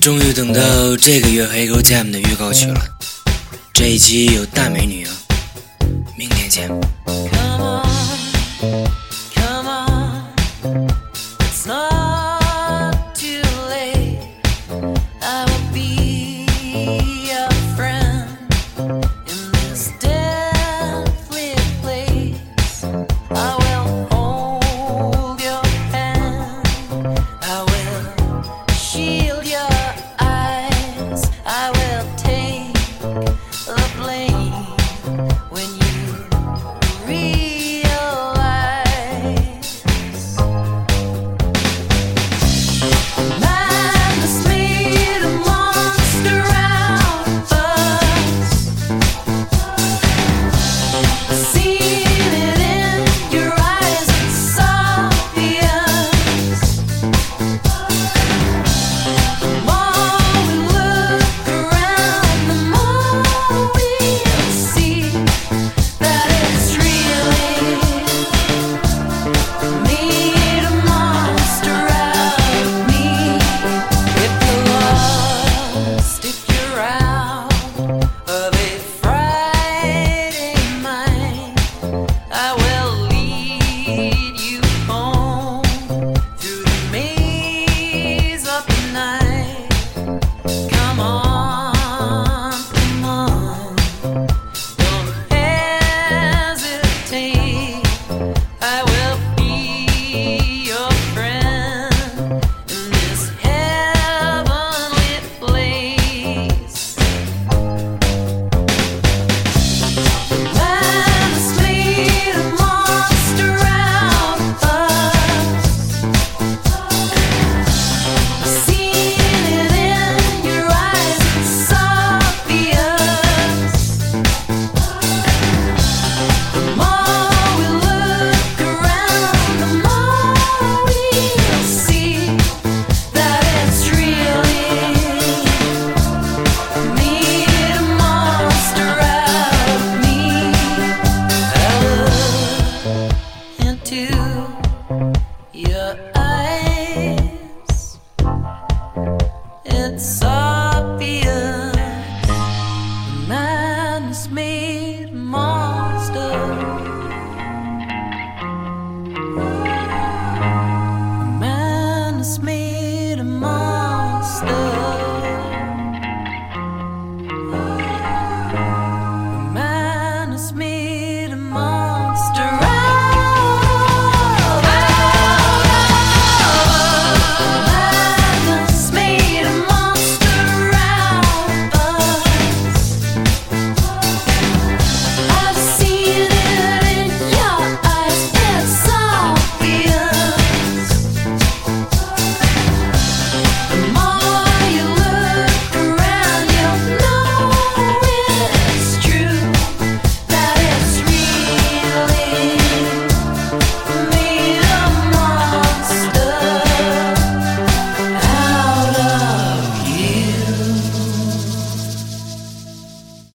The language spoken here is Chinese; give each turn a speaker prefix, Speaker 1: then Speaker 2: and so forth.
Speaker 1: 终于等到这个月《黑沟 Jam》的预告曲了，这一期有大美女啊！明天见。
Speaker 2: me.